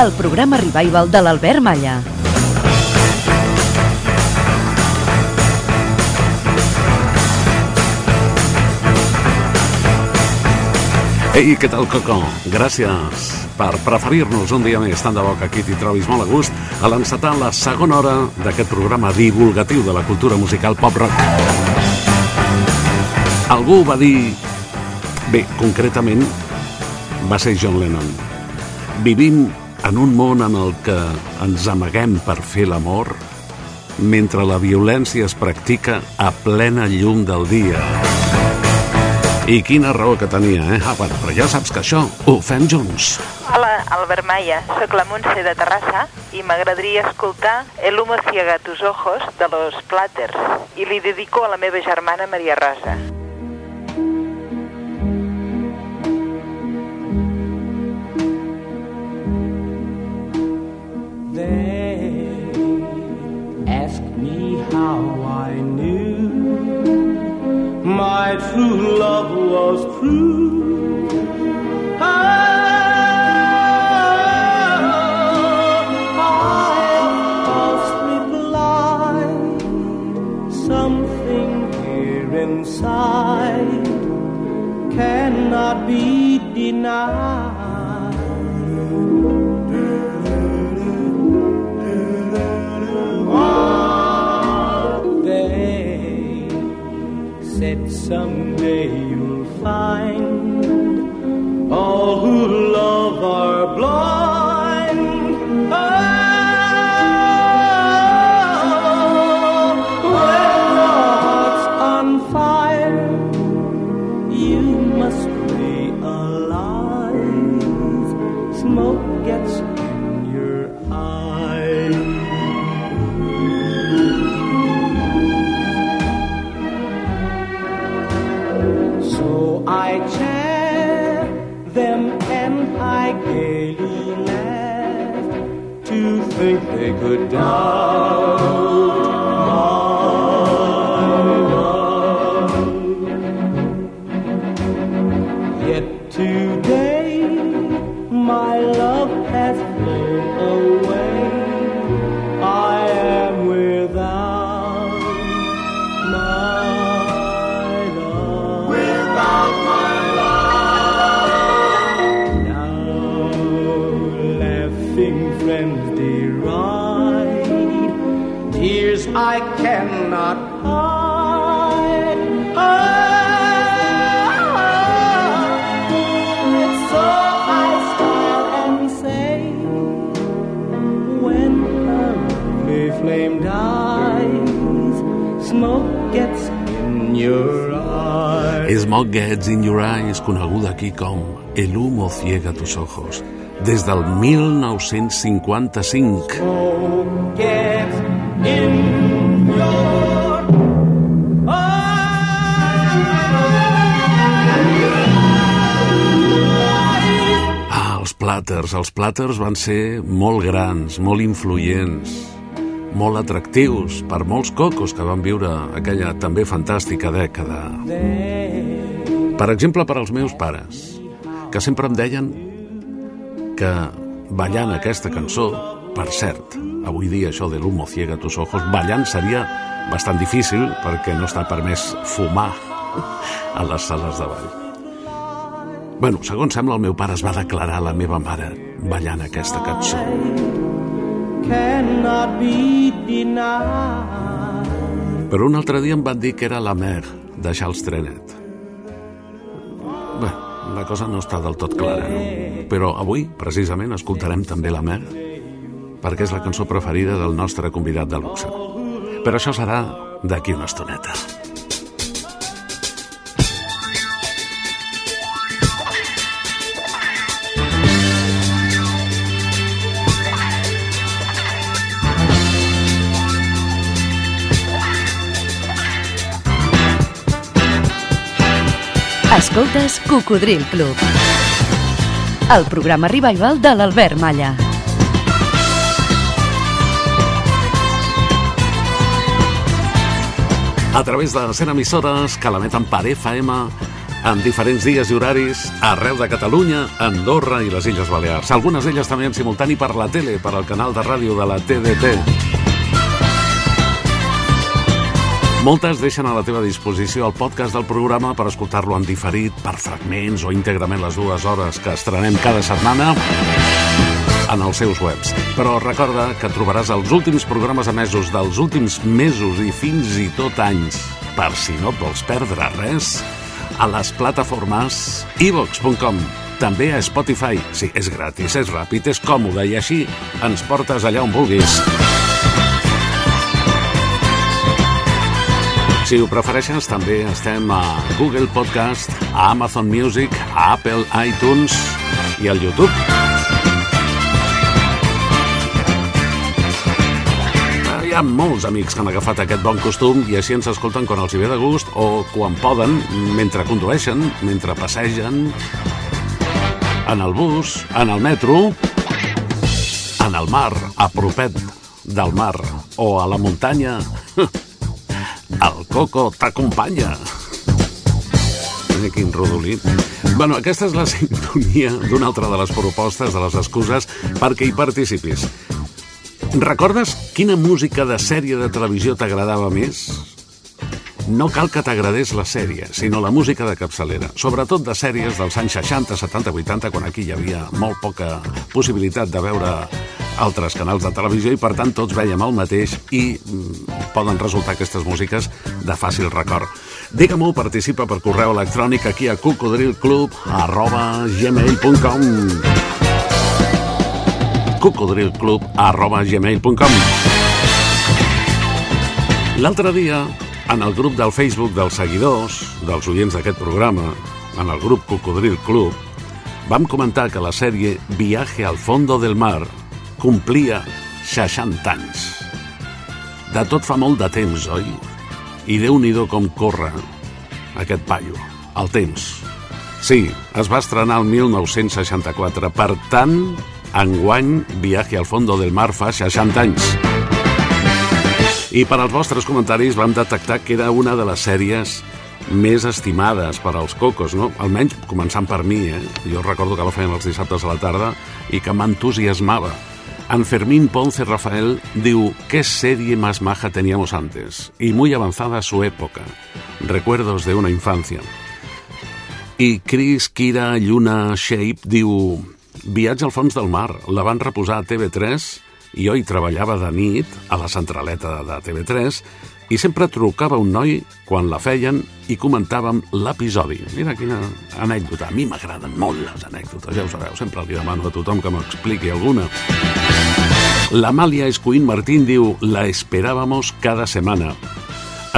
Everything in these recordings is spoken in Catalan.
El programa revival de l'Albert Malla. Ei, què tal, Coco? Gràcies per preferir-nos un dia més. Tant de bo que aquí t'hi trobis molt a gust a l'encetar la segona hora d'aquest programa divulgatiu de la cultura musical pop-rock. Algú va dir... Bé, concretament, va ser John Lennon. Vivim en un món en el que ens amaguem per fer l'amor mentre la violència es practica a plena llum del dia. I quina raó que tenia, eh? Ah, bueno, però ja saps que això ho fem junts. Hola, Albert Maya, sóc la Montse de Terrassa i m'agradaria escoltar El humo ciega tus ojos de los Platters i li dedico a la meva germana Maria Rosa. My true love was true. Ah, ah, Something here inside cannot be denied. Someday you'll find all who down. Smoke Gets in Your Eyes, coneguda aquí com El humo ciega tus ojos, des del 1955. Smoke in els Platters. Els Platters van ser molt grans, molt influents, molt atractius per molts cocos que van viure aquella també fantàstica dècada. Per exemple, per als meus pares, que sempre em deien que ballant aquesta cançó, per cert, avui dia això de l'humo ciega tus ojos, ballant seria bastant difícil perquè no està permès fumar a les sales de ball. Bueno, segons sembla, el meu pare es va declarar a la meva mare ballant aquesta cançó. Però un altre dia em van dir que era la mer de Charles Trenet. La cosa no està del tot clara, no? Però avui, precisament, escoltarem també la mer, perquè és la cançó preferida del nostre convidat de luxe. Però això serà d'aquí una estoneta. Escoltes Cocodril Club. El programa revival de l'Albert Malla. A través de 100 emissores que l'emeten per FM en diferents dies i horaris arreu de Catalunya, Andorra i les Illes Balears. Algunes d'elles també en simultani per la tele, per al canal de ràdio de la TDT. Moltes deixen a la teva disposició el podcast del programa per escoltar-lo en diferit, per fragments o íntegrament les dues hores que estrenem cada setmana en els seus webs. Però recorda que trobaràs els últims programes emesos dels últims mesos i fins i tot anys, per si no et vols perdre res, a les plataformes ivox.com, també a Spotify. Sí, és gratis, és ràpid, és còmode i així ens portes allà on vulguis. Si ho prefereixes, també estem a Google Podcast, a Amazon Music, a Apple iTunes i al YouTube. Hi ha molts amics que han agafat aquest bon costum i així ens escolten quan els hi ve de gust o quan poden, mentre condueixen, mentre passegen, en el bus, en el metro, en el mar, a propet del mar o a la muntanya. Coco t'acompanya. Quin rodolí. Bueno, aquesta és la sintonia d'una altra de les propostes, de les excuses, perquè hi participis. Recordes quina música de sèrie de televisió t'agradava més? No cal que t'agradés la sèrie, sinó la música de capçalera, sobretot de sèries dels anys 60, 70, 80, quan aquí hi havia molt poca possibilitat de veure altres canals de televisió i per tant tots veiem el mateix i mm, poden resultar aquestes músiques de fàcil record. Digue-m'ho, participa per correu electrònic aquí a cocodrilclub arroba gmail.com cocodrilclub arroba gmail.com L'altre dia, en el grup del Facebook dels seguidors, dels oients d'aquest programa, en el grup Cocodril Club, vam comentar que la sèrie Viaje al fondo del mar complia 60 anys. De tot fa molt de temps, oi? I déu nhi com corre aquest paio, el temps. Sí, es va estrenar el 1964, per tant, enguany Viaje al fondo del mar fa 60 anys. I per als vostres comentaris vam detectar que era una de les sèries més estimades per als cocos, no? Almenys començant per mi, eh? Jo recordo que la feien els dissabtes a la tarda i que m'entusiasmava. En Fermín Ponce Rafael diu ¿Qué serie más maja teníamos antes? Y muy avanzada su época. Recuerdos de una infancia. I Chris Kira Lluna Shape diu Viatge al fons del mar. La van reposar a TV3 i jo hi treballava de nit a la centraleta de TV3 i sempre trucava un noi quan la feien i comentàvem l'episodi. Mira quina anècdota. A mi m'agraden molt les anècdotes, ja ho sabeu. Sempre li demano a tothom que m'expliqui alguna. L'Amàlia Escuín Martín diu La esperábamos cada setmana.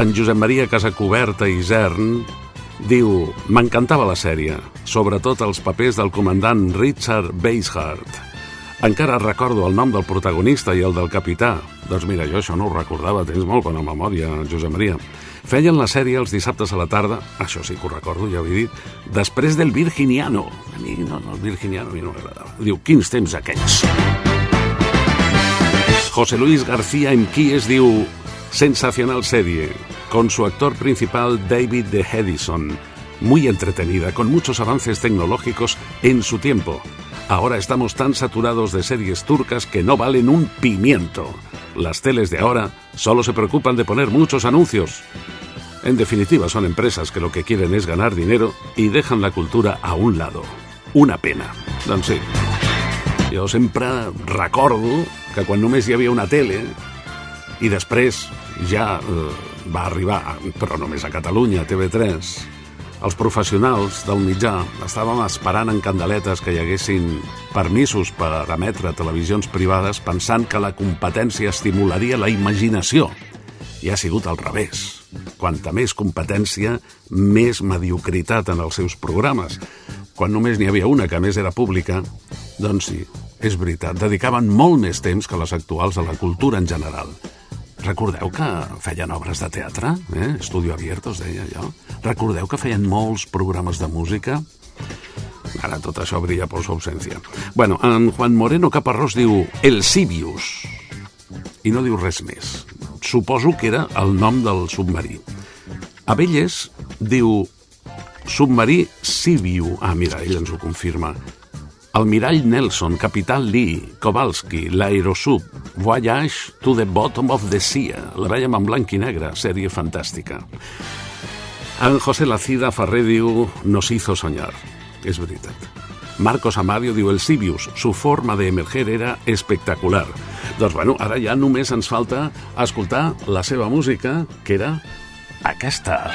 En Josep Maria Casacoberta i Zern diu M'encantava la sèrie, sobretot els papers del comandant Richard Basehart. Encara recordo el nom del protagonista i el del capità. Doncs mira, jo això no ho recordava, tens molt bona memòria, Josep Maria. Feien la sèrie els dissabtes a la tarda, això sí que ho recordo, ja ho he dit, després del Virginiano. A mi, no, no, el Virginiano a mi no m'agradava. Diu, quins temps aquells. José Luis García Emquíes diu sensacional serie, con su actor principal David de Hedison, muy entretenida, con muchos avances tecnológicos en su tiempo. Ahora estamos tan saturados de series turcas que no valen un pimiento. Las teles de ahora solo se preocupan de poner muchos anuncios. En definitiva, son empresas que lo que quieren es ganar dinero y dejan la cultura a un lado. Una pena. Doncs sí, jo sempre recordo que quan només hi havia una tele i després ja eh, va arribar, però només a Catalunya, a TV3, els professionals del mitjà estàvem esperant en candeletes que hi haguessin permisos per emetre televisions privades pensant que la competència estimularia la imaginació. I ha sigut al revés. Quanta més competència, més mediocritat en els seus programes. Quan només n'hi havia una, que més era pública, doncs sí, és veritat, dedicaven molt més temps que les actuals a la cultura en general. Recordeu que feien obres de teatre? Eh? Estudio Abierto, es deia allò. Recordeu que feien molts programes de música? Ara tot això brilla per su ausència. Bueno, en Juan Moreno Caparrós diu El Sibius. I no diu res més. Suposo que era el nom del submarí. Abelles diu submarí Sibiu. Ah, mira, ell ens ho confirma. El mirall Nelson, Capital Lee, Kowalski, l'Aerosub, Voyage to the Bottom of the Sea. La veiem en blanc i negre, sèrie fantàstica. En José Lacida Ferrer diu Nos hizo soñar. És veritat. Marcos Amadio diu el Sibius, su forma de emerger era espectacular. Doncs bueno, ara ja només ens falta escoltar la seva música, que era aquesta.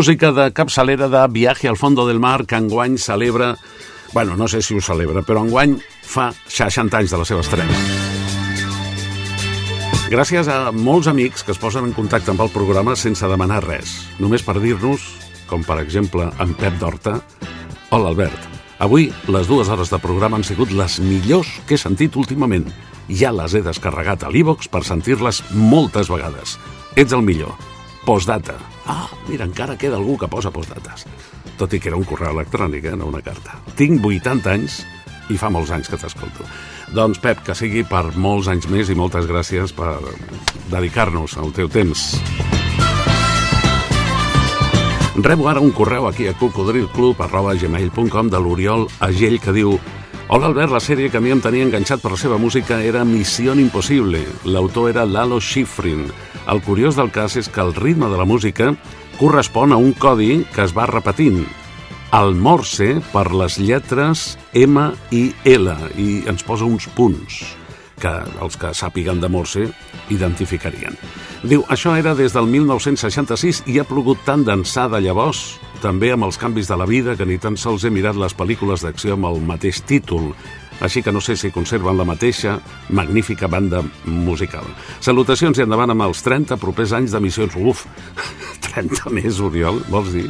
Música de capçalera de Viaje al fondo del mar que enguany celebra... Bueno, no sé si ho celebra, però enguany fa 60 anys de la seva estrena. Gràcies a molts amics que es posen en contacte amb el programa sense demanar res, només per dir-nos, com per exemple en Pep d'Horta, Hola Albert, avui les dues hores de programa han sigut les millors que he sentit últimament. Ja les he descarregat a l'Ivox per sentir-les moltes vegades. Ets el millor. Postdata. Ah, mira, encara queda algú que posa postdates. Tot i que era un correu electrònic, eh, no una carta. Tinc 80 anys i fa molts anys que t'escolto. Doncs, Pep, que sigui per molts anys més i moltes gràcies per dedicar-nos al teu temps. Rebo ara un correu aquí a cocodrilclub.gmail.com de l'Oriol Agell que diu Hola Albert, la sèrie que a mi em tenia enganxat per la seva música era Missió Impossible. L'autor era Lalo Schifrin. El curiós del cas és que el ritme de la música correspon a un codi que es va repetint, el morse per les lletres M i L, i ens posa uns punts que els que sàpiguen de morse identificarien. Diu, això era des del 1966 i ha plogut tant d'ençà de llavors, també amb els canvis de la vida, que ni tan sols he mirat les pel·lícules d'acció amb el mateix títol així que no sé si conserven la mateixa magnífica banda musical. Salutacions i endavant amb els 30 propers anys d'emissions. Uf, 30 més, Oriol, vols dir?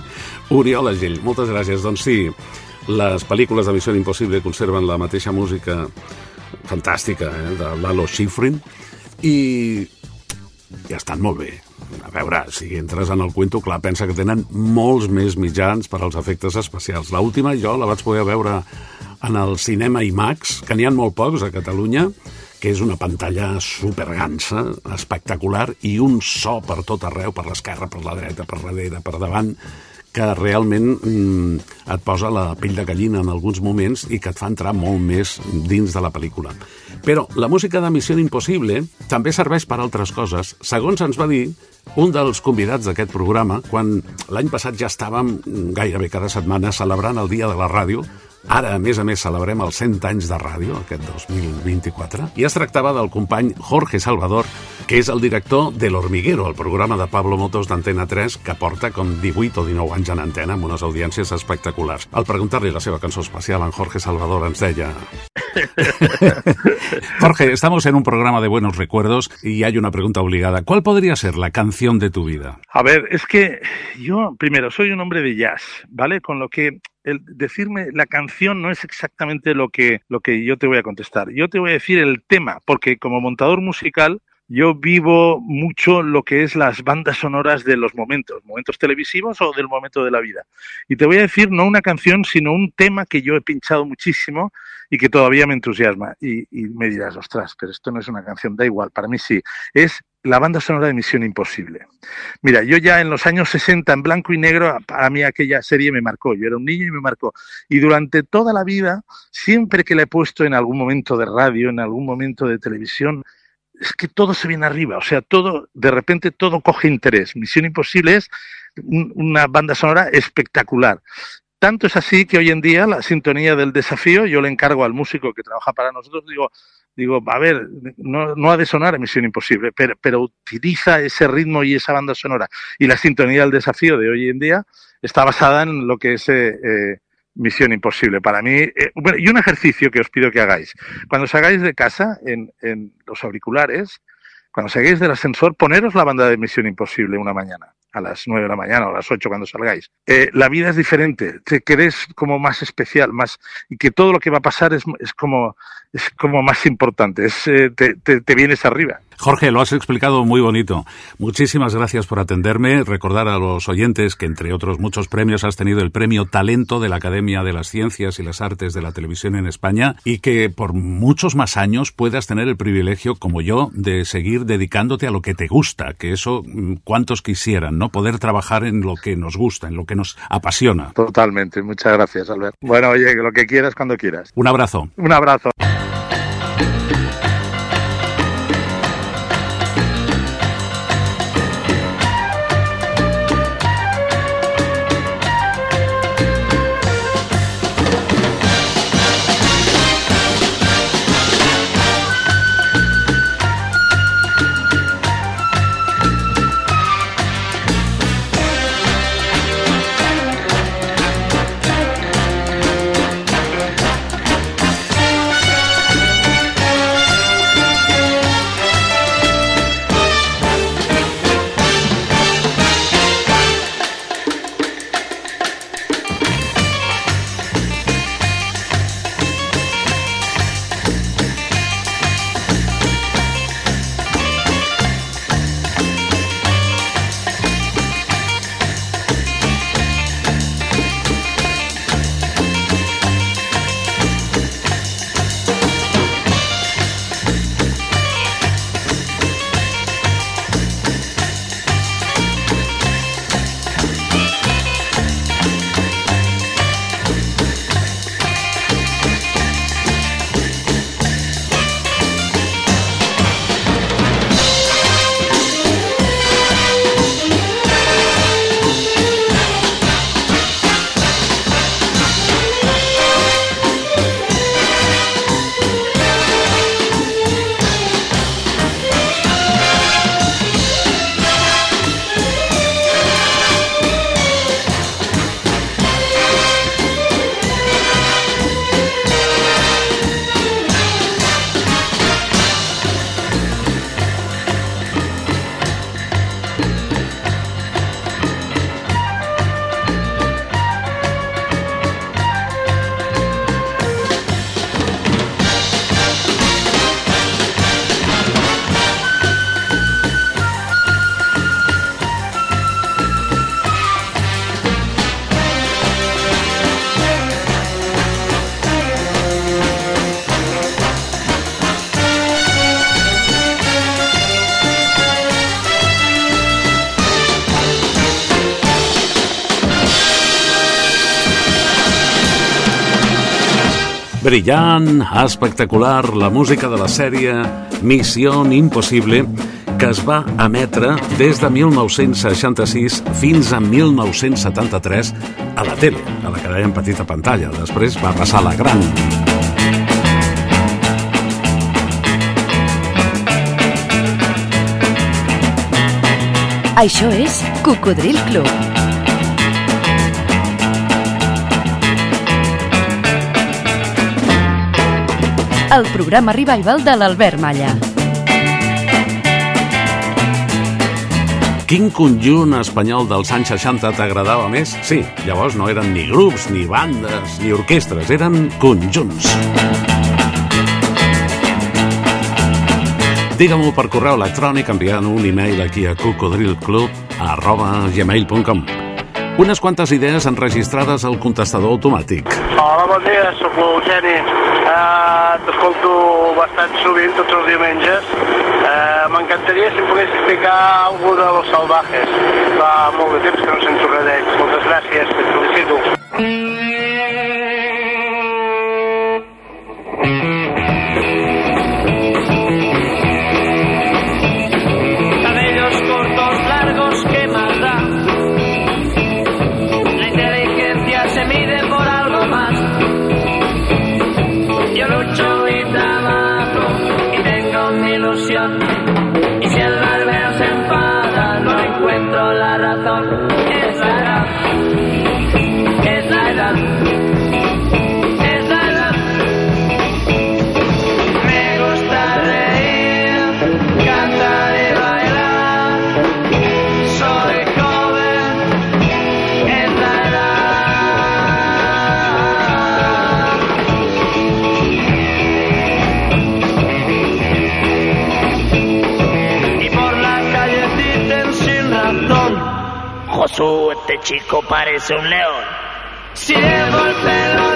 Oriol Agell, moltes gràcies. Doncs sí, les pel·lícules de Missió Impossible conserven la mateixa música fantàstica eh, de Lalo Schifrin i ja estan molt bé. A veure, si entres en el cuento, clar, pensa que tenen molts més mitjans per als efectes especials. L última jo la vaig poder veure en el cinema IMAX, que n'hi ha molt pocs a Catalunya, que és una pantalla supergansa, espectacular, i un so per tot arreu, per l'esquerra, per la dreta, per darrere, per davant, que realment mm, et posa la pell de gallina en alguns moments i que et fa entrar molt més dins de la pel·lícula. Però la música de Missió Impossible també serveix per altres coses. Segons ens va dir un dels convidats d'aquest programa, quan l'any passat ja estàvem gairebé cada setmana celebrant el Dia de la Ràdio, Ara, a més a més, celebrem els 100 anys de ràdio, aquest 2024, i es tractava del company Jorge Salvador, que és el director de L'Hormiguero, el programa de Pablo Motos d'Antena 3, que porta com 18 o 19 anys en antena amb unes audiències espectaculars. Al preguntar-li la seva cançó especial, en Jorge Salvador ens deia... Jorge, estamos en un programa de buenos recuerdos y hay una pregunta obligada. ¿Cuál podría ser la canción de tu vida? A ver, es que yo, primero, soy un hombre de jazz, ¿vale? Con lo que el decirme la canción no es exactamente lo que, lo que yo te voy a contestar. Yo te voy a decir el tema, porque como montador musical yo vivo mucho lo que es las bandas sonoras de los momentos, momentos televisivos o del momento de la vida. Y te voy a decir no una canción, sino un tema que yo he pinchado muchísimo y que todavía me entusiasma. Y, y me dirás, ostras, pero esto no es una canción, da igual, para mí sí. Es la banda sonora de Misión Imposible. Mira, yo ya en los años 60, en blanco y negro, para mí aquella serie me marcó. Yo era un niño y me marcó. Y durante toda la vida, siempre que la he puesto en algún momento de radio, en algún momento de televisión, es que todo se viene arriba. O sea, todo, de repente todo coge interés. Misión Imposible es una banda sonora espectacular. Tanto es así que hoy en día la sintonía del desafío, yo le encargo al músico que trabaja para nosotros, digo, digo, a ver, no, no ha de sonar Misión Imposible, pero, pero, utiliza ese ritmo y esa banda sonora. Y la sintonía del desafío de hoy en día está basada en lo que es eh, eh, Misión Imposible. Para mí, eh, bueno, y un ejercicio que os pido que hagáis. Cuando salgáis de casa, en, en los auriculares, cuando salgáis del ascensor, poneros la banda de Misión Imposible una mañana a las nueve de la mañana o a las ocho cuando salgáis. Eh, la vida es diferente, te querés como más especial, más y que todo lo que va a pasar es, es como es como más importante, es, eh, te, te, te vienes arriba. Jorge, lo has explicado muy bonito. Muchísimas gracias por atenderme. Recordar a los oyentes que, entre otros muchos premios, has tenido el premio Talento de la Academia de las Ciencias y las Artes de la Televisión en España y que por muchos más años puedas tener el privilegio, como yo, de seguir dedicándote a lo que te gusta, que eso cuantos quisieran, ¿no? Poder trabajar en lo que nos gusta, en lo que nos apasiona. Totalmente. Muchas gracias, Albert. Bueno, oye, lo que quieras cuando quieras. Un abrazo. Un abrazo. Brillant, espectacular, la música de la sèrie Missió Impossible, que es va emetre des de 1966 fins a 1973 a la tele, a la que dèiem petita pantalla. Després va passar a la gran. Això és Cocodril Club. El programa Revival de l'Albert Malla. Quin conjunt espanyol dels anys 60 t'agradava més? Sí, llavors no eren ni grups, ni bandes, ni orquestres, eren conjunts. Digue-m'ho per correu electrònic enviant un e-mail aquí a cocodrilclub arroba gmail.com unes quantes idees enregistrades al contestador automàtic. Hola, bon dia, sóc l'Eugeni. Uh, T'escolto bastant sovint, tots els diumenges. Uh, M'encantaria si em pogués explicar algú de Los Salvajes. Fa molt de temps que no sento res d'ells. Moltes gràcies, et felicito. Cabellos parece un león. Si el pelo largo,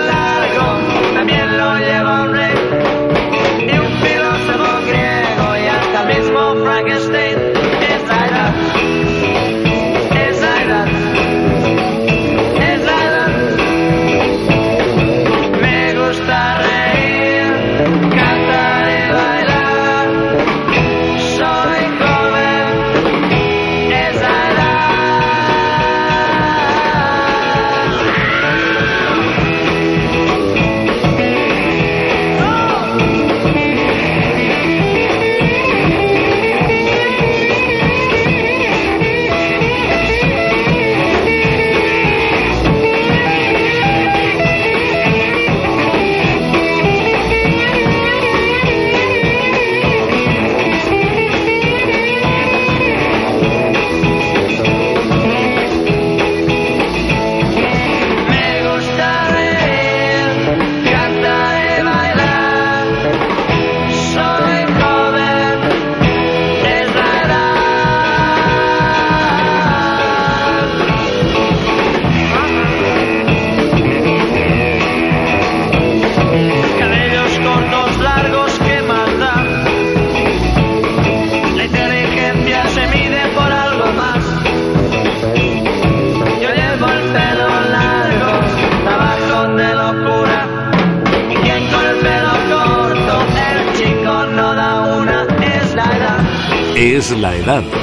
És la edat.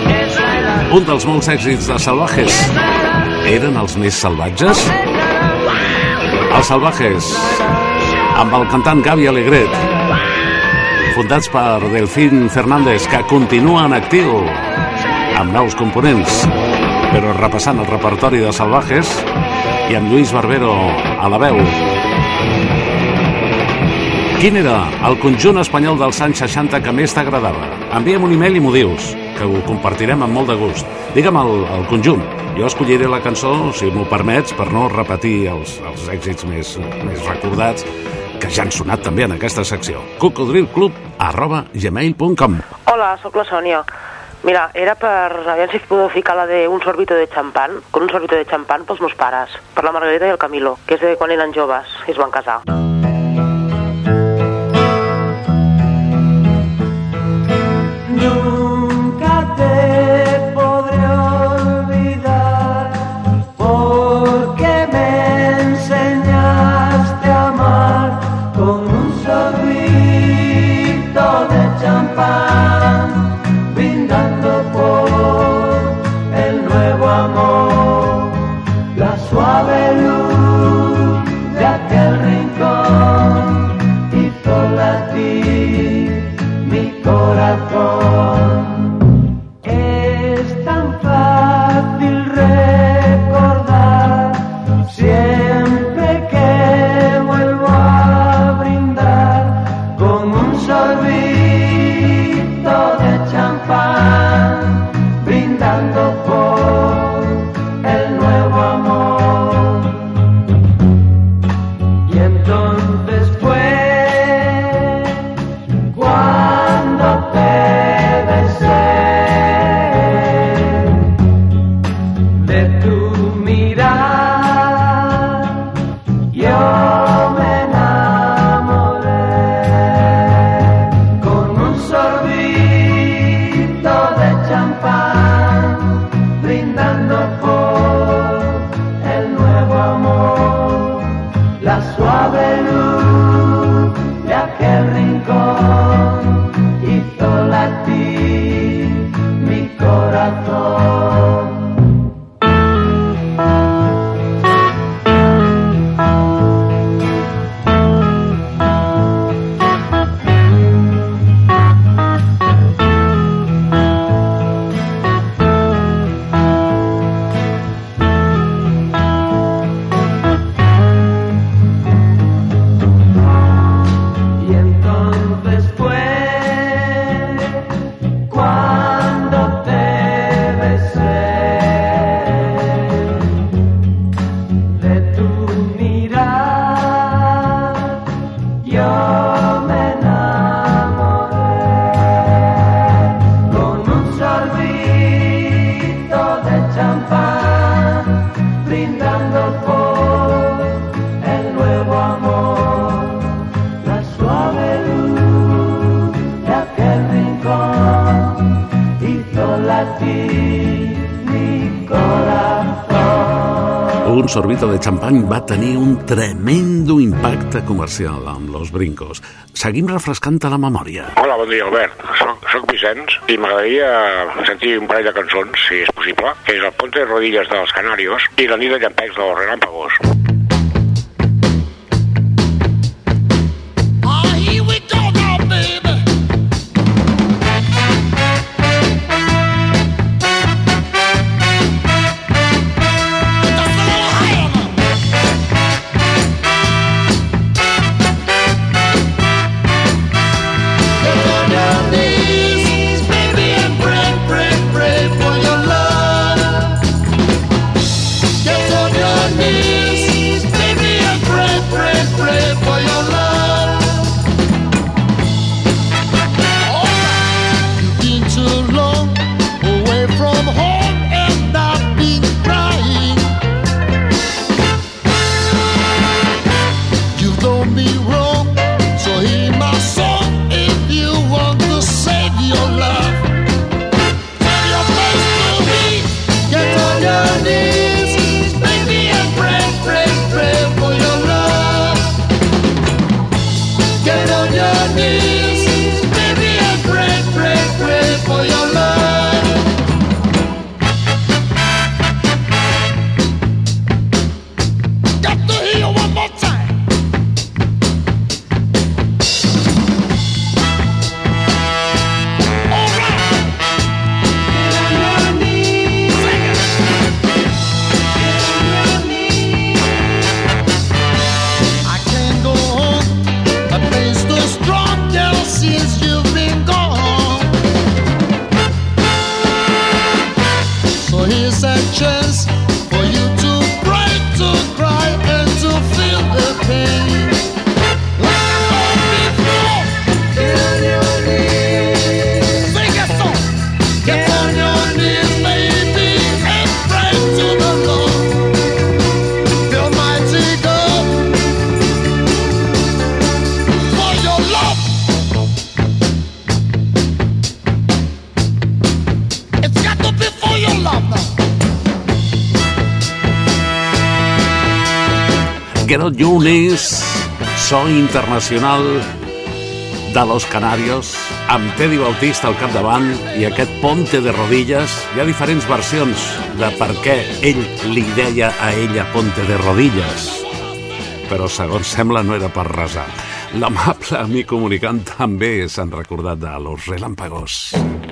Un dels molts èxits de Salvajes. Eren els més salvatges? Els Salvajes, amb el cantant Gavi Alegret, fundats per Delfín Fernández, que continua en actiu, amb nous components, però repassant el repertori de Salvajes i amb Lluís Barbero a la veu. Quin era el conjunt espanyol dels anys 60 que més t'agradava? Envia'm un e-mail i m'ho dius, que ho compartirem amb molt de gust. Digue'm el, el conjunt. Jo escolliré la cançó, si m'ho permets, per no repetir els, els èxits més, més recordats que ja han sonat també en aquesta secció. cocodrilclub arroba gmail.com Hola, sóc la Sònia. Mira, era per... Aviam si podeu ficar la de un sorbito de champán, con un sorbito de champán pels meus pares, per la Margarita i el Camilo, que és de quan eren joves i es van casar. Nunca xampany va tenir un tremendo impacte comercial amb Los Brincos. Seguim refrescant la memòria. Hola, bon dia, Albert. Soc, soc Vicenç i m'agradaria sentir un parell de cançons, si és possible, que és el Ponte de Rodillas dels Canarios i la nit de llampecs dels Relàmpagos. here's a chance. Knees, so internacional de Los Canarios, amb Teddy Bautista al capdavant i aquest Ponte de Rodillas. Hi ha diferents versions de per què ell li deia a ella Ponte de Rodillas. Però, segons sembla, no era per resar. L'amable amic comunicant també s'han recordat de Los Relámpagos. Get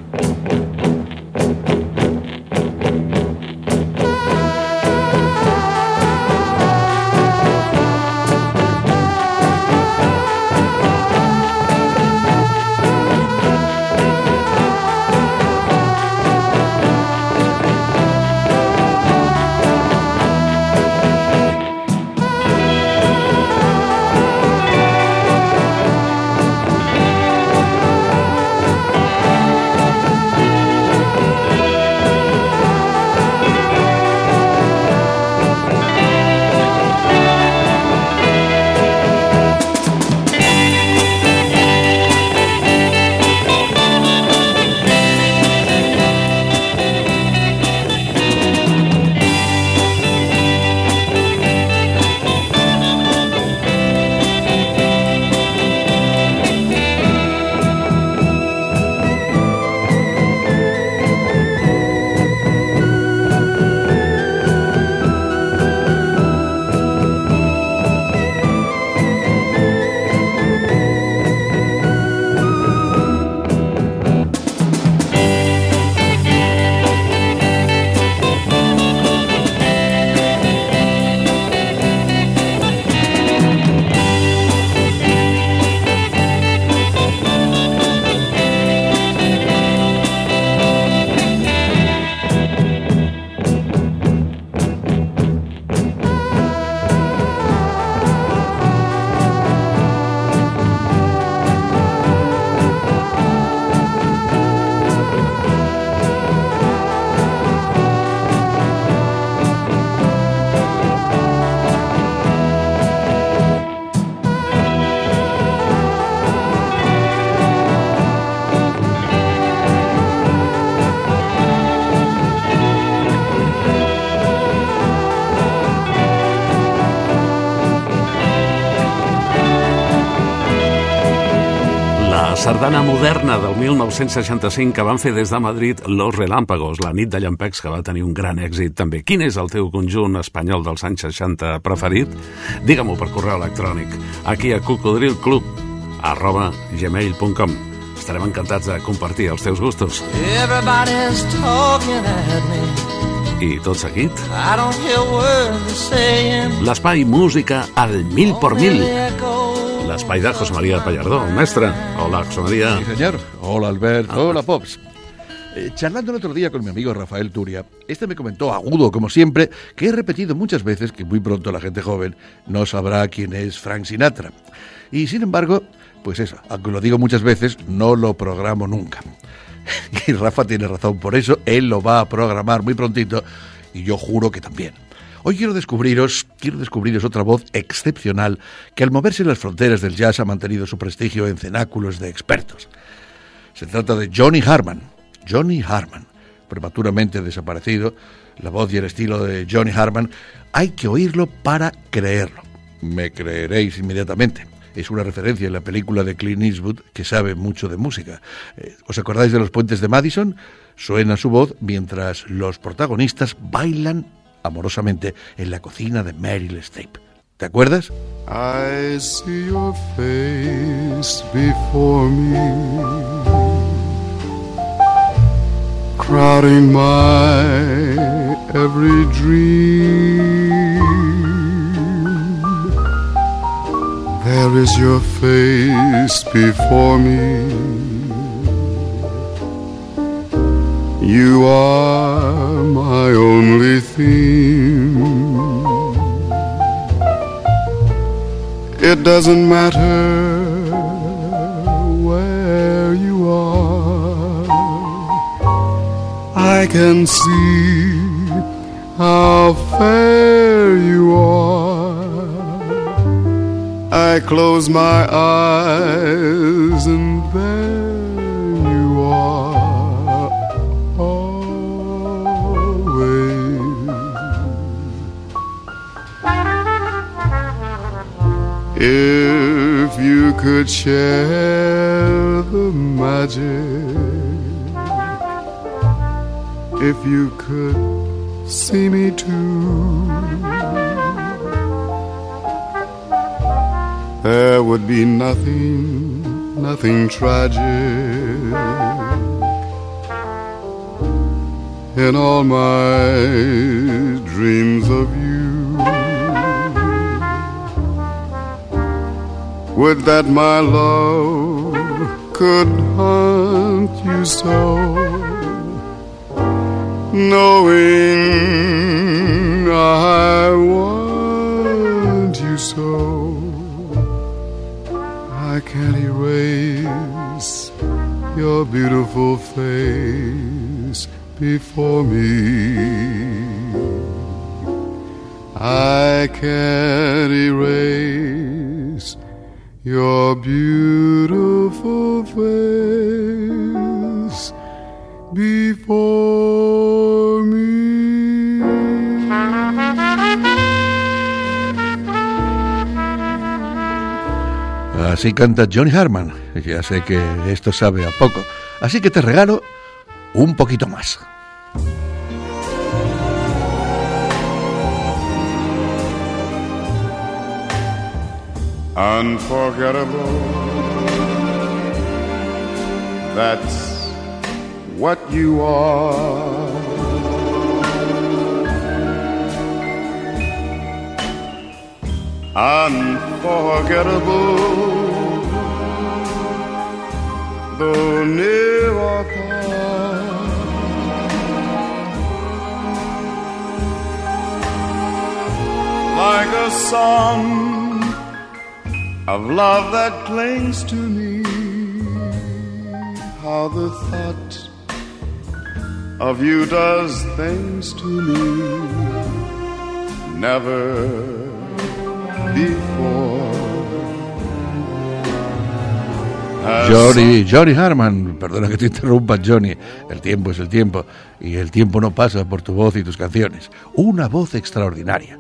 sardana moderna del 1965 que van fer des de Madrid Los Relámpagos, la nit de llampecs que va tenir un gran èxit també. Quin és el teu conjunt espanyol dels anys 60 preferit? Digue-m'ho per correu electrònic, aquí a cocodrilclub arroba gmail.com Estarem encantats de compartir els teus gustos. Everybody's talking at me. I tot seguit, l'espai música al mil por mil. De José María Pallardó. Mestre, hola, José María. Sí, señor. Hola, Albert. Hola, Pops. Eh, charlando el otro día con mi amigo Rafael Turia, este me comentó, agudo como siempre, que he repetido muchas veces que muy pronto la gente joven no sabrá quién es Frank Sinatra. Y sin embargo, pues eso, aunque lo digo muchas veces, no lo programo nunca. Y Rafa tiene razón por eso, él lo va a programar muy prontito y yo juro que también. Hoy quiero descubriros, quiero descubriros otra voz excepcional que al moverse en las fronteras del jazz ha mantenido su prestigio en cenáculos de expertos. Se trata de Johnny Harman. Johnny Harman, prematuramente desaparecido, la voz y el estilo de Johnny Harman, hay que oírlo para creerlo. Me creeréis inmediatamente. Es una referencia en la película de Clint Eastwood que sabe mucho de música. Eh, ¿Os acordáis de los puentes de Madison? Suena su voz mientras los protagonistas bailan amorosamente en la cocina de Meryl Streep. ¿Te acuerdas? I see your face before me, crowding my every dream. There is your face before me. You are my only theme. It doesn't matter where you are. I can see how fair you are. I close my eyes and there If you could share the magic, if you could see me too, there would be nothing, nothing tragic in all my dreams of you. Would that my love could haunt you so, knowing I want you so. I can't erase your beautiful face before me. I can't erase your beautiful face before Así canta Johnny Harman. Ya sé que esto sabe a poco. Así que te regalo un poquito más. Unforgettable. That's what you are. Unforgettable, though near or far. Like a song of love that clings to me. How the thought of you does things to me. Never before. Johnny, Johnny Harman, perdona que te interrumpa, Johnny. El tiempo es el tiempo y el tiempo no pasa por tu voz y tus canciones. Una voz extraordinaria.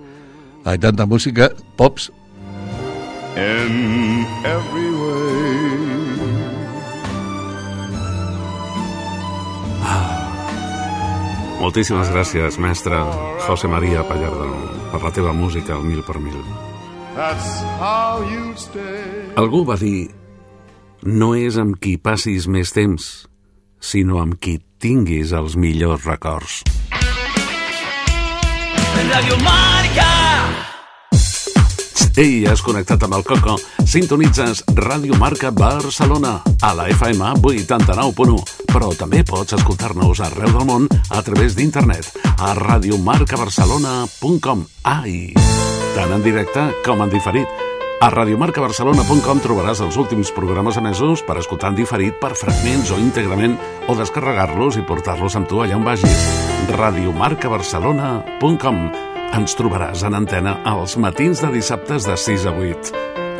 Hay tanta música, pops, in every way. Ah, moltíssimes gràcies, mestre José María Pallardón, per la teva música al mil per mil. Algú va dir no és amb qui passis més temps, sinó amb qui tinguis els millors records. Radio Marca Ei, has connectat amb el Coco? Sintonitzes Ràdio Marca Barcelona a la FM 89.1, però també pots escoltar-nos arreu del món a través d'internet a radiomarcabarcelona.com. Ai, tant en directe com en diferit. A radiomarcabarcelona.com trobaràs els últims programes emesos per escoltar en diferit per fragments o íntegrament o descarregar-los i portar-los amb tu allà on vagis. radiomarcabarcelona.com Ens trobaràs en antena els matins de dissabtes de 6 a 8.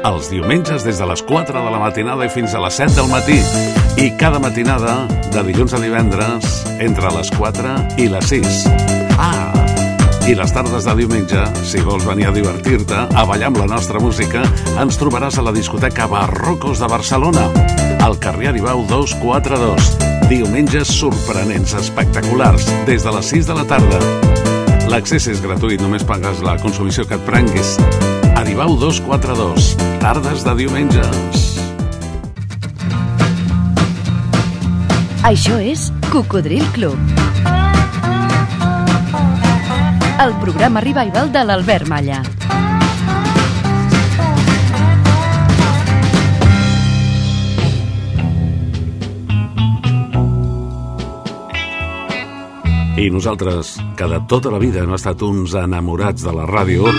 Els diumenges des de les 4 de la matinada i fins a les 7 del matí. I cada matinada, de dilluns a divendres, entre les 4 i les 6. Ah, i les tardes de diumenge, si vols venir a divertir-te, a ballar amb la nostra música, ens trobaràs a la discoteca Barrocos de Barcelona, al carrer Aribau 242. Diumenges sorprenents, espectaculars, des de les 6 de la tarda. L'accés és gratuït, només pagues la consumició que et prenguis. Aribau 242, tardes de diumenges. Això és Cocodril Club. El programa revival de l'Albert Malla. I nosaltres, que de tota la vida hem estat uns enamorats de la ràdio,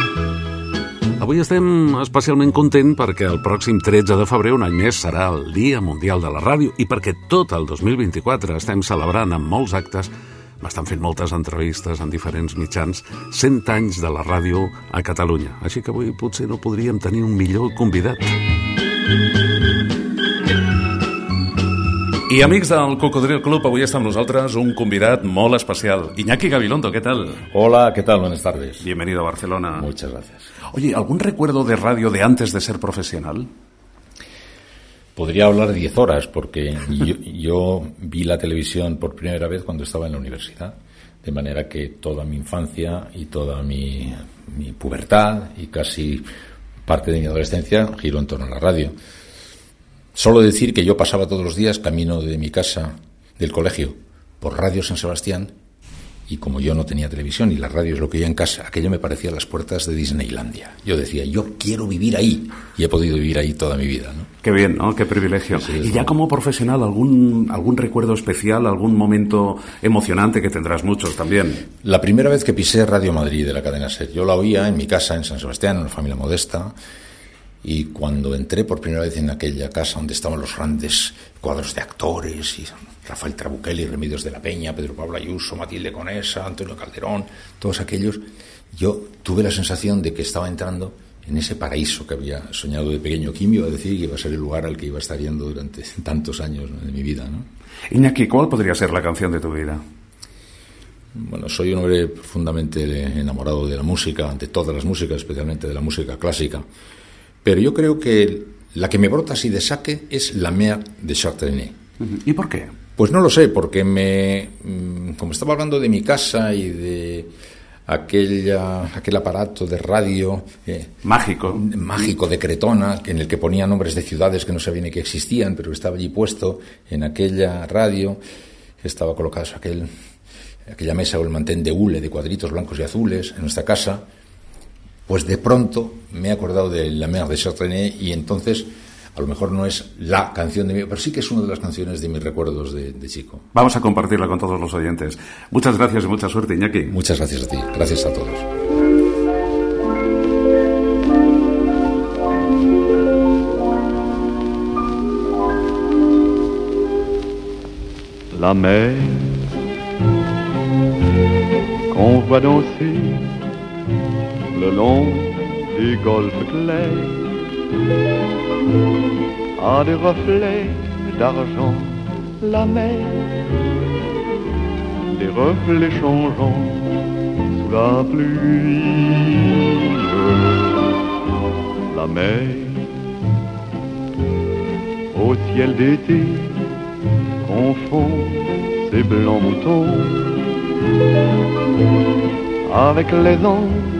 avui estem especialment content perquè el pròxim 13 de febrer, un any més, serà el Dia Mundial de la Ràdio i perquè tot el 2024 estem celebrant amb molts actes M'estan fent moltes entrevistes en diferents mitjans 100 anys de la ràdio a Catalunya. Així que avui potser no podríem tenir un millor convidat. I amics del Cocodril Club, avui està amb nosaltres un convidat molt especial. Iñaki Gabilondo, ¿qué tal? Hola, ¿qué tal? Buenas tardes. Bienvenido a Barcelona. Muchas gracias. Oye, ¿algún recuerdo de radio de antes de ser profesional? Podría hablar 10 horas porque yo, yo, vi la televisión por primera vez cuando estaba en la universidad. De manera que toda mi infancia y toda mi, mi pubertad y casi parte de mi adolescencia giró en torno a la radio. Solo decir que yo pasaba todos los días camino de mi casa, del colegio, por Radio San Sebastián y como yo no tenía televisión y la radio es lo que yo en casa, aquello me parecía las puertas de Disneylandia. Yo decía, yo quiero vivir ahí y he podido vivir ahí toda mi vida. ¿no? Qué bien, ¿no? Qué privilegio. Sí, y ya como profesional, ¿algún, ¿algún recuerdo especial, algún momento emocionante que tendrás muchos también? La primera vez que pisé Radio Madrid de la cadena SER, yo la oía en mi casa en San Sebastián, en una familia modesta, y cuando entré por primera vez en aquella casa donde estaban los grandes cuadros de actores, y Rafael Trabuchelli, Remedios de la Peña, Pedro Pablo Ayuso, Matilde Conesa, Antonio Calderón, todos aquellos, yo tuve la sensación de que estaba entrando en ese paraíso que había soñado de pequeño. ¿Quién me iba a decir que iba a ser el lugar al que iba a estar yendo durante tantos años de mi vida? ¿no? Iñaki, ¿cuál podría ser la canción de tu vida? Bueno, soy un hombre profundamente enamorado de la música, de todas las músicas, especialmente de la música clásica. Pero yo creo que la que me brota así de saque es La Mer de Chartrené. ¿Y por qué? Pues no lo sé, porque me, mm, como estaba hablando de mi casa y de aquella, aquel aparato de radio eh, Mágico. mágico de Cretona, en el que ponía nombres de ciudades que no sabía ni que existían, pero estaba allí puesto en aquella radio, estaba colocado aquel, aquella mesa o el mantén de hule de cuadritos blancos y azules en nuestra casa, pues de pronto me he acordado de La Mer de Chartrené y entonces a lo mejor no es la canción de mi, pero sí que es una de las canciones de mis recuerdos de, de chico. Vamos a compartirla con todos los oyentes. Muchas gracias y mucha suerte, Iñaki. Muchas gracias a ti, gracias a todos. La mer qu'on voit danser le long des golfes clairs a des reflets d'argent. La mer, des reflets changeants sous la pluie. La mer, au ciel d'été, confond ses blancs moutons avec les anges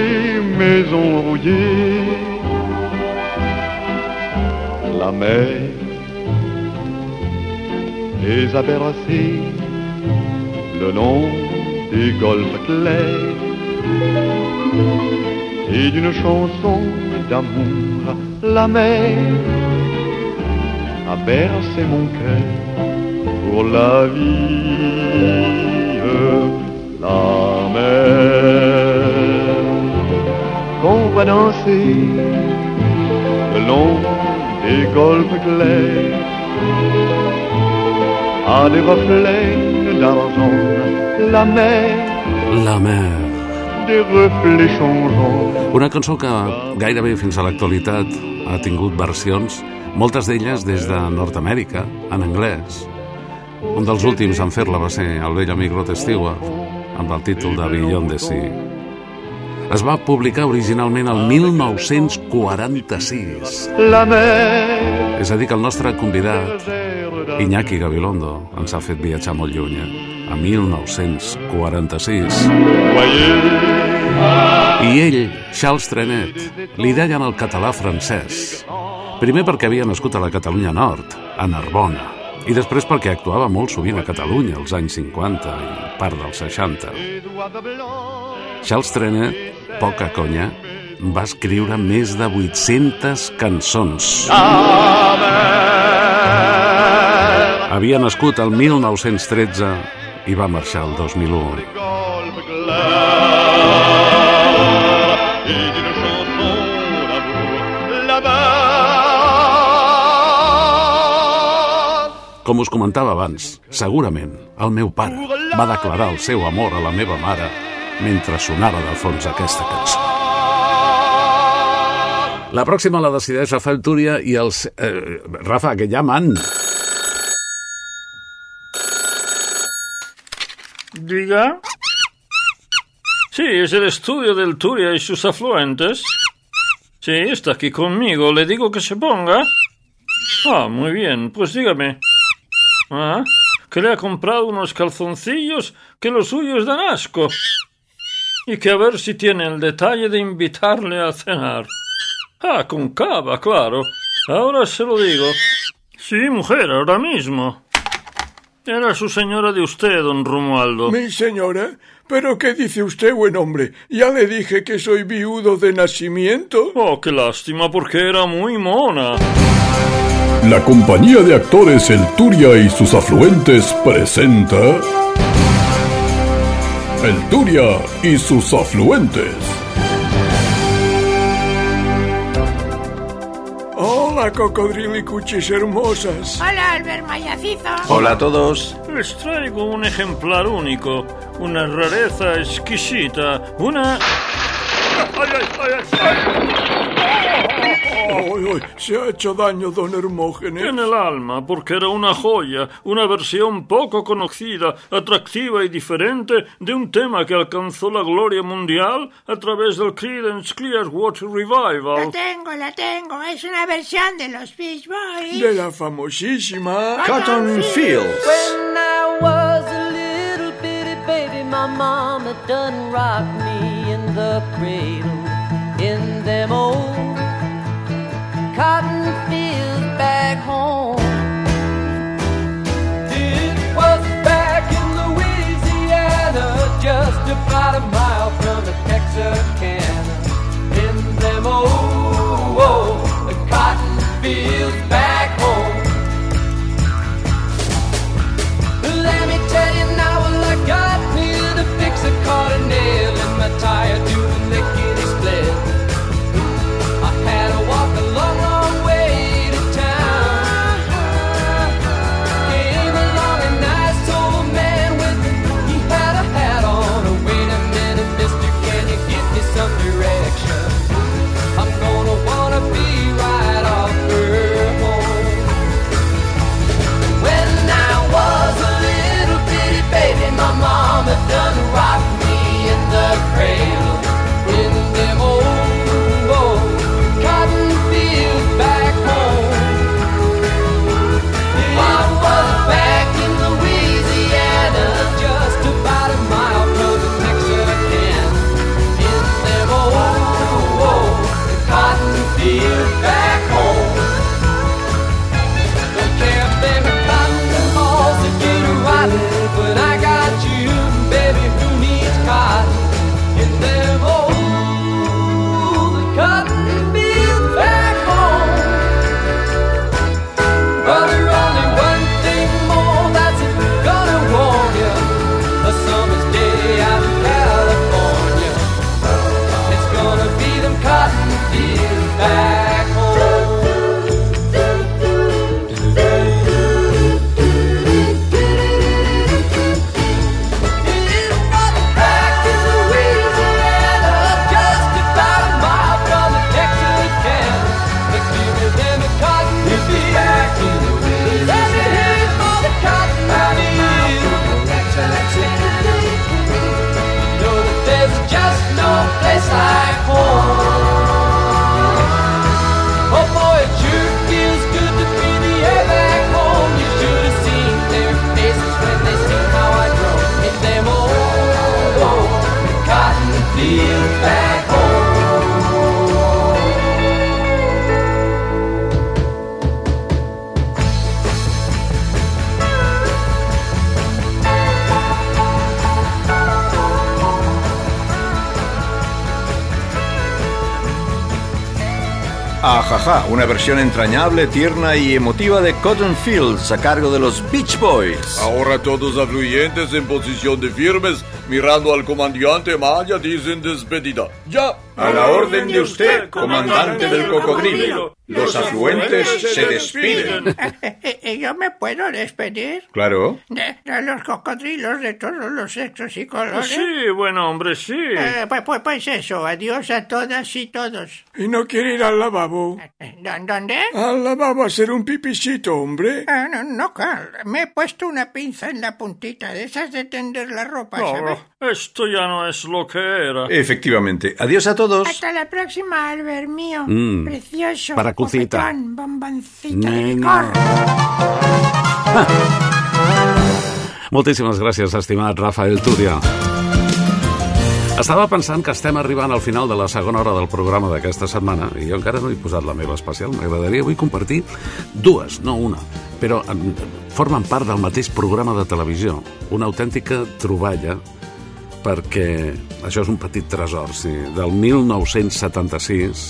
maisons rouillées. La mer les a bercés le long des golfes clairs et d'une chanson d'amour la mer a bercé mon cœur pour la vie. La mer va danser le long des golfes clairs à des reflets d'argent. La mer, La mer. des reflets changeants. Una cançó que gairebé fins a l'actualitat ha tingut versions, moltes d'elles des de Nord-Amèrica, en anglès. Un dels últims en fer-la va ser el vell amic Rod Stewart, amb el títol de Beyond the Sea. Es va publicar originalment el 1946. La mer, És a dir, que el nostre convidat, Iñaki Gabilondo, ens ha fet viatjar molt lluny, eh? a 1946. I ell, Charles Trenet, li deien el català francès. Primer perquè havia nascut a la Catalunya Nord, a Narbona, i després perquè actuava molt sovint a Catalunya als anys 50 i part dels 60. Charles Trenet, poca conya, va escriure més de 800 cançons. Havia nascut el 1913 i va marxar el 2001. Com us comentava abans, segurament el meu pare va declarar el seu amor a la meva mare mentre sonava de fons aquesta cançó. La pròxima la decideix Rafael Túria i els... Eh, Rafa, que llaman. Diga. Sí, es el estudio del Turia y sus afluentes. Sí, está aquí conmigo. ¿Le digo que se ponga? Ah, muy bien. Pues dígame. Ah, que le ha comprado unos calzoncillos que los suyos dan asco. Y que a ver si tiene el detalle de invitarle a cenar. Ah, con cava, claro. Ahora se lo digo. Sí, mujer, ahora mismo. Era su señora de usted, don Romualdo. Mi señora, ¿pero qué dice usted, buen hombre? Ya le dije que soy viudo de nacimiento. Oh, qué lástima, porque era muy mona. La compañía de actores El Turia y sus afluentes presenta El Turia y sus afluentes. Hola, cocodrilicuchis hermosas. Hola, Albert Mayacizo. Hola a todos. Les traigo un ejemplar único, una rareza exquisita, una... ¡Ay, ay, ay, ay! Ay, ay, se ha hecho daño, don Hermógenes. En el alma, porque era una joya, una versión poco conocida, atractiva y diferente de un tema que alcanzó la gloria mundial a través del Creedence Clearwater La Revival. tengo, la tengo. Es una versión de los Fish Boys. De la famosísima Cotton Fields. When I was a little bitty baby, my mama done rocked me in the cradle in them old cotton fields back home. Una versión entrañable, tierna y emotiva de Cotton Fields a cargo de los Beach Boys. Ahora todos afluyentes en posición de firmes, mirando al comandante Maya, dicen despedida. ¡Ya! A la orden de usted, comandante del cocodrilo. Los afluentes se despiden. ¿Y yo me puedo despedir? Claro. De, de los cocodrilos de todos los sexos y colores. Sí, buen hombre, sí. Eh, pues, pues, pues eso, adiós a todas y todos. ¿Y no quiere ir al lavabo? ¿Dó- ¿Dónde? Al lavabo a hacer un pipichito, hombre. Ah, no, no, Carl. Me he puesto una pinza en la puntita de esas de tender la ropa, ¿sabes? No, esto ya no es lo que era. Efectivamente. Adiós a todos. Hasta la próxima, Albert mío. Mm. Precioso. Para cucita. bomboncita de Nena. Moltíssimes gràcies, estimat Rafael Túria. Estava pensant que estem arribant al final de la segona hora del programa d'aquesta setmana i jo encara no he posat la meva especial. M'agradaria avui compartir dues, no una, però formen part del mateix programa de televisió. Una autèntica troballa perquè això és un petit tresor, sí, del 1976,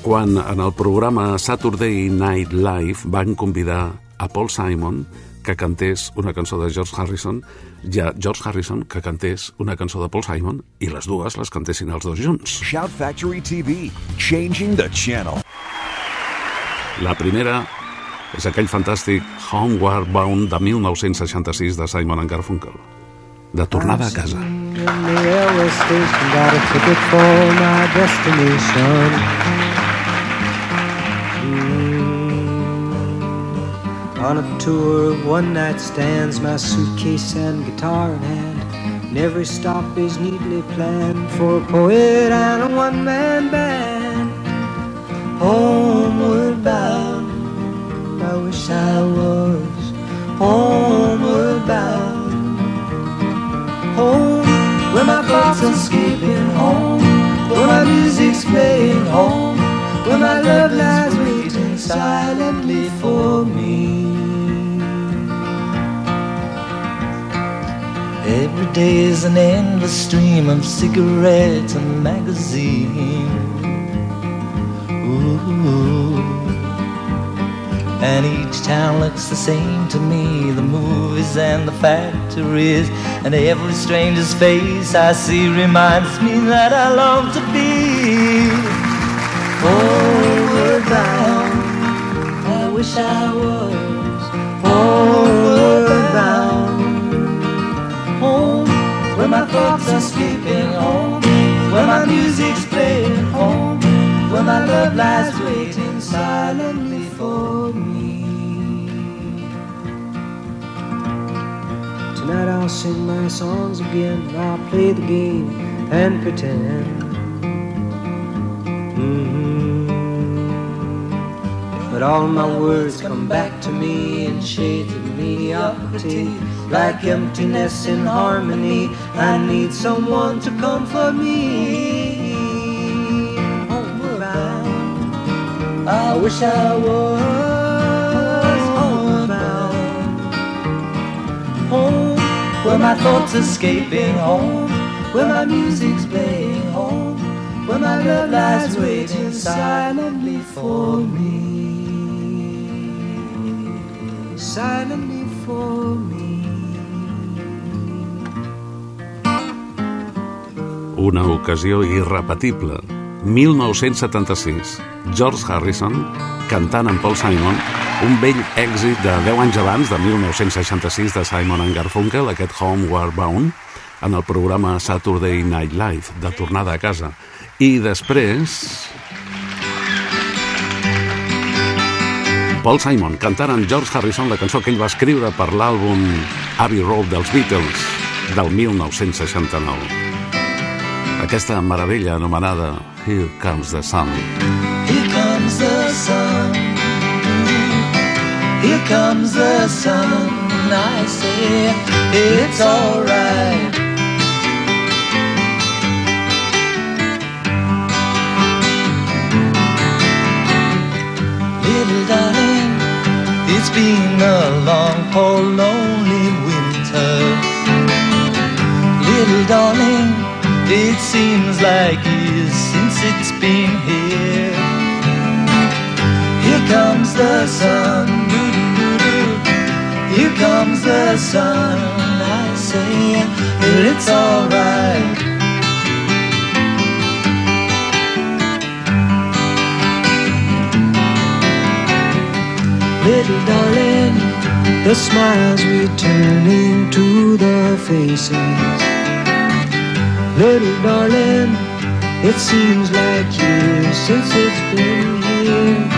quan en el programa Saturday Night Live van convidar a Paul Simon que cantés una cançó de George Harrison i a George Harrison que cantés una cançó de Paul Simon i les dues les cantessin els dos junts. Shout Factory TV, changing the channel. La primera és aquell fantàstic Homeward Bound de 1966 de Simon and Garfunkel. De tornada a casa. In the railway station, got a ticket for my destination. On a tour of one night stands, my suitcase and guitar in hand. And every stop is neatly planned for a poet and a one man band. Homeward bound, I wish I was homeward bound home where my thoughts are escaping home where my music's playing home where my love lies waiting silently Every day is an endless stream of cigarettes and magazines. Ooh. And each town looks the same to me the movies and the factories. And every stranger's face I see reminds me that I long to be oh, homeward bound. I wish I was oh, homeward bound. Where my thoughts are escaping home, where my music's playing home, where my love lies waiting silently for me. Tonight I'll sing my songs again. I'll play the game and pretend. Mhm. But all my words come back to me in shades of mediocrity, like emptiness in harmony. I need someone to comfort me. Homeward bound, I wish I was homeward bound. Home where my thoughts escaping home, where my music's playing home, where my love lies waiting silently for me. silently for me. Una ocasió irrepetible. 1976. George Harrison cantant amb Paul Simon un vell èxit de 10 anys abans, de 1966, de Simon Garfunkel, aquest Homeward Bound, en el programa Saturday Night Live, de tornada a casa. I després... Paul Simon cantant amb George Harrison la cançó que ell va escriure per l'àlbum Abbey Road dels Beatles del 1969. Aquesta meravella anomenada Here Comes the Sun. Here comes the sun. Here comes the sun. I say it's alright. Little darling, it's been a long, cold, lonely winter. Little darling, it seems like years since it's been here. Here comes the sun. Here comes the sun. I say, well, it's alright. Little darling, the smiles returning to the faces. Little darling, it seems like years since it's been here.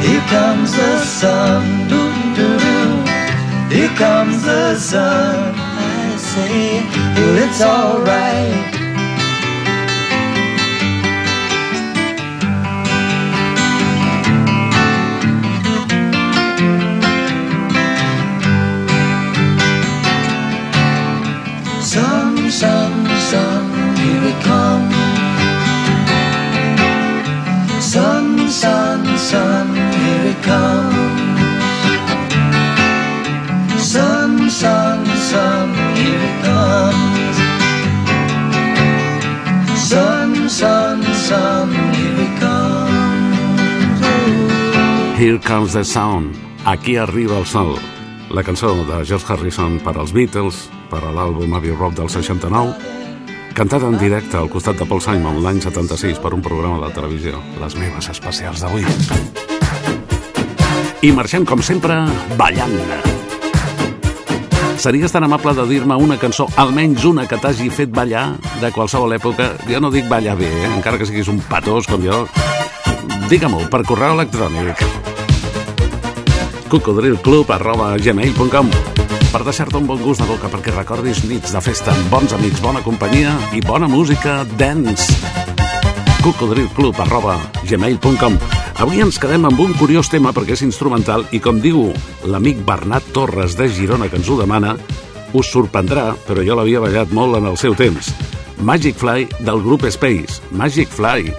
Here comes the sun, doo doo doo. Here comes the sun. I say, well, it's alright. Sun, sun, here it comes. Sun, sun, sun, here it comes. Sun, sun, sun, here it comes. Sun, sun, sun, here it comes. Here Comes the Sound. Aquí arriba el sol. La cançó de George Harrison per als Beatles, per a l'àlbum Abbey Road del 69, cantada en directe al costat de Paul Simon l'any 76 per un programa de televisió, Les meves especials d'avui. I marxem, com sempre, ballant. Series tan amable de dir-me una cançó, almenys una que t'hagi fet ballar de qualsevol època. Jo no dic ballar bé, eh? encara que siguis un patós com jo. Digue-m'ho per correu electrònic cocodrilclub arroba gmail.com per deixar-te un bon gust de boca perquè recordis nits de festa amb bons amics, bona companyia i bona música dance. cocodrilclub arroba gmail.com Avui ens quedem amb un curiós tema perquè és instrumental i com diu l'amic Bernat Torres de Girona que ens ho demana, us sorprendrà, però jo l'havia ballat molt en el seu temps. Magic Fly del grup Space. Magic Fly,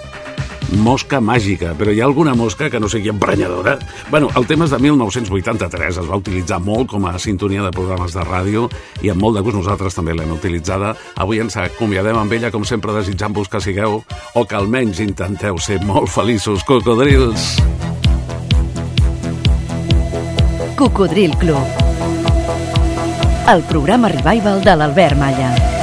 mosca màgica, però hi ha alguna mosca que no sigui emprenyadora? Bueno, el tema és de 1983, es va utilitzar molt com a sintonia de programes de ràdio i amb molt de gust nosaltres també l'hem utilitzada. Avui ens acomiadem amb ella, com sempre, desitjant-vos que sigueu o que almenys intenteu ser molt feliços, cocodrils. Cocodril Club. El programa revival de l'Albert Malla.